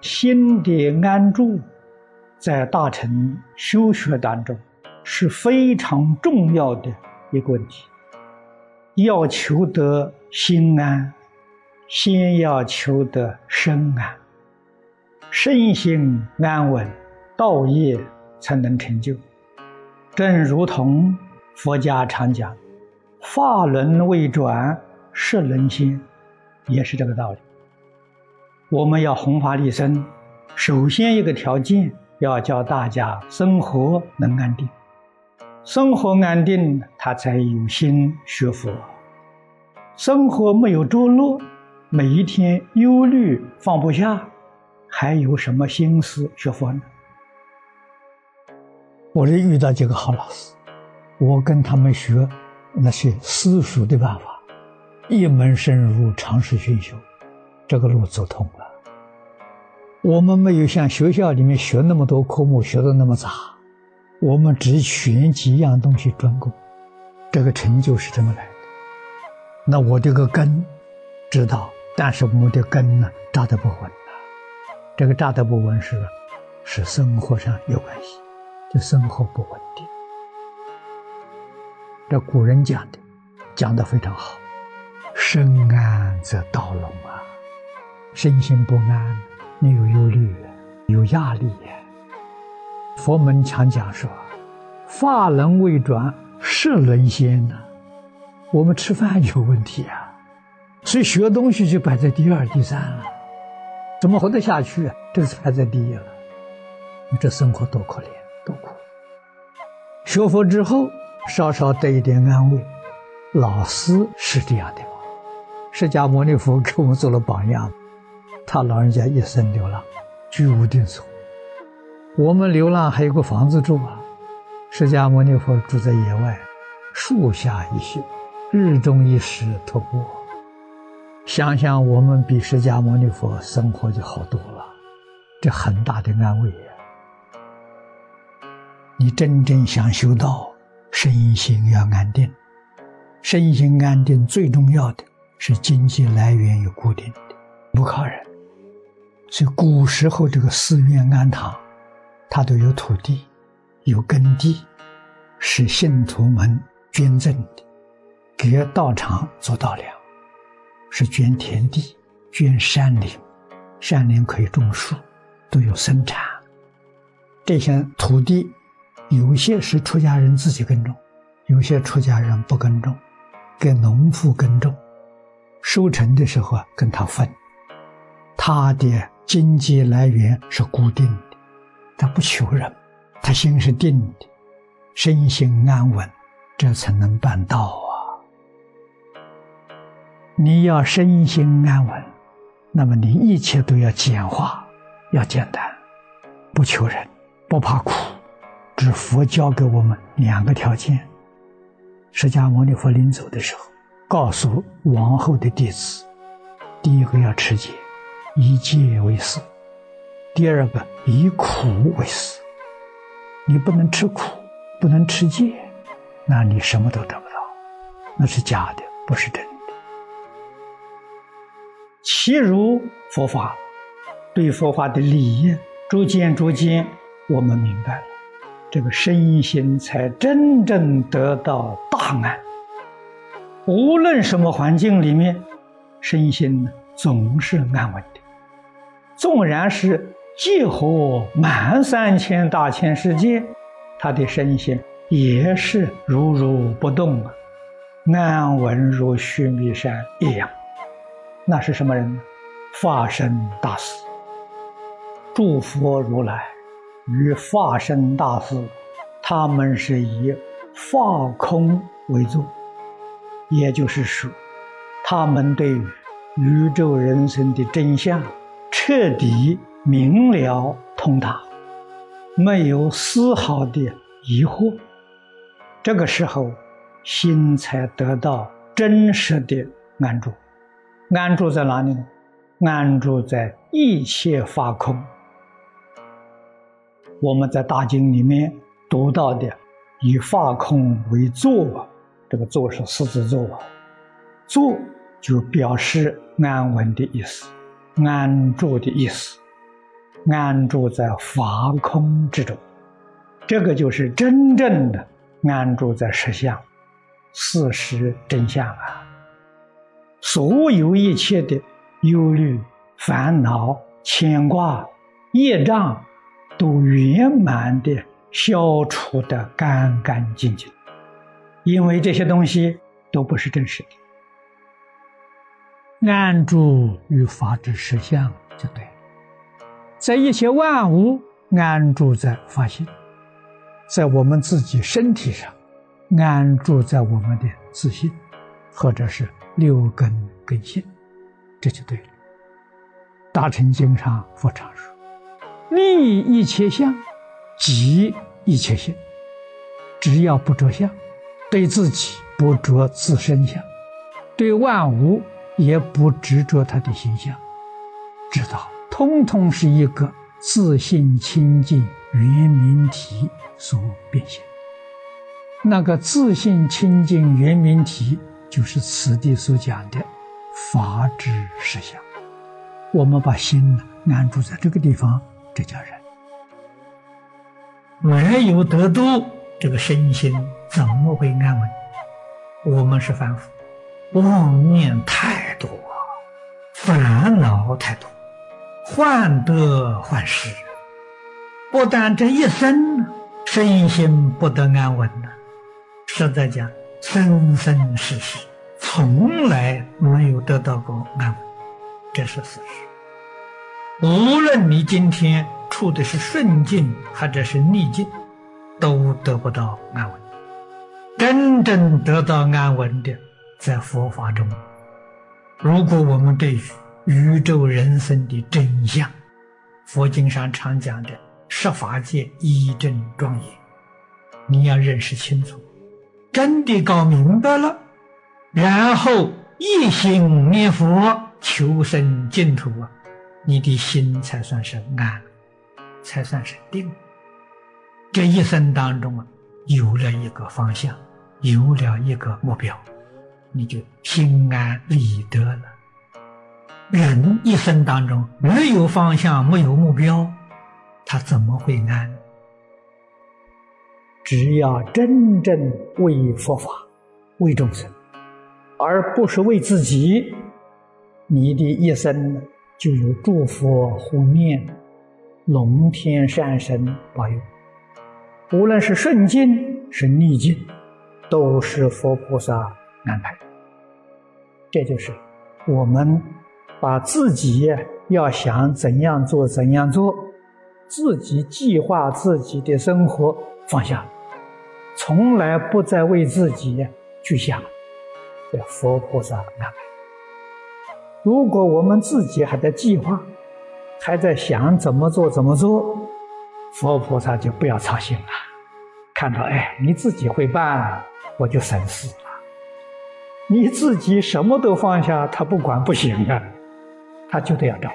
心的安住，在大乘修学当中是非常重要的一个问题。要求得心安，先要求得身安。身心安稳，道业才能成就。正如同佛家常讲：“法轮未转，识人心”，也是这个道理。我们要弘法利生，首先一个条件要叫大家生活能安定，生活安定，他才有心学佛。生活没有着落，每一天忧虑放不下。还有什么心思学佛呢？我是遇到几个好老师，我跟他们学那些私塾的办法，一门深入，长时熏修，这个路走通了。我们没有像学校里面学那么多科目，学的那么杂，我们只选几样东西专攻，这个成就是这么来的。那我这个根知道，但是我们的根呢扎得不稳。这个扎得不稳是，是生活上有关系，就生活不稳定。这古人讲的，讲得非常好，“身安则道隆”啊，身心不安，你有忧虑，有压力。佛门常讲说，“法轮未转，是人先”呢。我们吃饭有问题啊，所以学东西就摆在第二、第三了。怎么活得下去？这是排在第一了。你这生活多可怜，多苦。学佛之后，稍稍得一点安慰。老师是这样的吗？释迦牟尼佛给我们做了榜样。他老人家一生流浪，居无定所。我们流浪还有个房子住啊。释迦牟尼佛住在野外，树下一宿，日中一时徒步。想想我们比释迦牟尼佛生活就好多了，这很大的安慰呀！你真正想修道，身心要安定，身心安定最重要的是经济来源有固定的，不靠人。所以古时候这个寺院庵堂，它都有土地，有耕地，是信徒们捐赠的，给道场做道粮。是捐田地，捐山林，山林可以种树，都有生产。这些土地，有些是出家人自己耕种，有些出家人不耕种，给农夫耕种，收成的时候啊，跟他分。他的经济来源是固定的，他不求人，他心是定的，身心安稳，这才能办道啊。你要身心安稳，那么你一切都要简化，要简单，不求人，不怕苦，只佛教给我们两个条件。释迦牟尼佛临走的时候，告诉王后的弟子：第一个要持戒，以戒为师；第二个以苦为师。你不能吃苦，不能吃戒，那你什么都得不到，那是假的，不是真的。其如佛法，对佛法的理念，逐渐逐渐，我们明白了，这个身心才真正得到大安。无论什么环境里面，身心总是安稳的。纵然是几乎满三千大千世界，他的身心也是如如不动啊，安稳如须弥山一样。那是什么人呢？化身大师，诸佛如来与化身大师，他们是以法空为主，也就是说，他们对宇宙人生的真相彻底明了通达，没有丝毫的疑惑。这个时候，心才得到真实的安住。安住在哪里呢？安住在一切法空。我们在大经里面读到的，以法空为坐，这个坐是四字坐，坐就表示安稳的意思，安住的意思。安住在法空之中，这个就是真正的安住在实相、事实真相啊！所有一切的忧虑、烦恼、牵挂、业障，都圆满的消除的干干净净，因为这些东西都不是真实的。安住于法之实相就对了。在一切万物安住在法性，在我们自己身体上安住在我们的自信，或者是六根根性，这就对了。大乘经上佛常说：“立一切相，即一切性。”只要不着相，对自己不着自身相，对万物也不执着他的形象，知道。通通是一个自信清净圆明体所变现。那个自信清净圆明体，就是此地所讲的法之实相。我们把心安住在这个地方，这叫人。没有得度，这个身心怎么会安稳？我们是凡夫，妄念太多，烦恼太多。患得患失，不但这一生身心不得安稳呢，实在讲，生生世世从来没有得到过安稳，这是事实。无论你今天处的是顺境或者是逆境，都得不到安稳。真正得到安稳的，在佛法中。如果我们对宇宙人生的真相，佛经上常讲的十法界一真庄严，你要认识清楚，真的搞明白了，然后一心念佛求生净土啊，你的心才算是安，才算是定。这一生当中啊，有了一个方向，有了一个目标，你就心安理得了。人一生当中没有方向，没有目标，他怎么会安？只要真正为佛法、为众生，而不是为自己，你的一生就有诸佛护念、龙天善神保佑。无论是顺境是逆境，都是佛菩萨安排。这就是我们。把自己要想怎样做怎样做，自己计划自己的生活放下，从来不再为自己去想，这佛菩萨安排。如果我们自己还在计划，还在想怎么做怎么做，佛菩萨就不要操心了。看到哎，你自己会办，我就省事了。你自己什么都放下，他不管不行啊。他就得要找。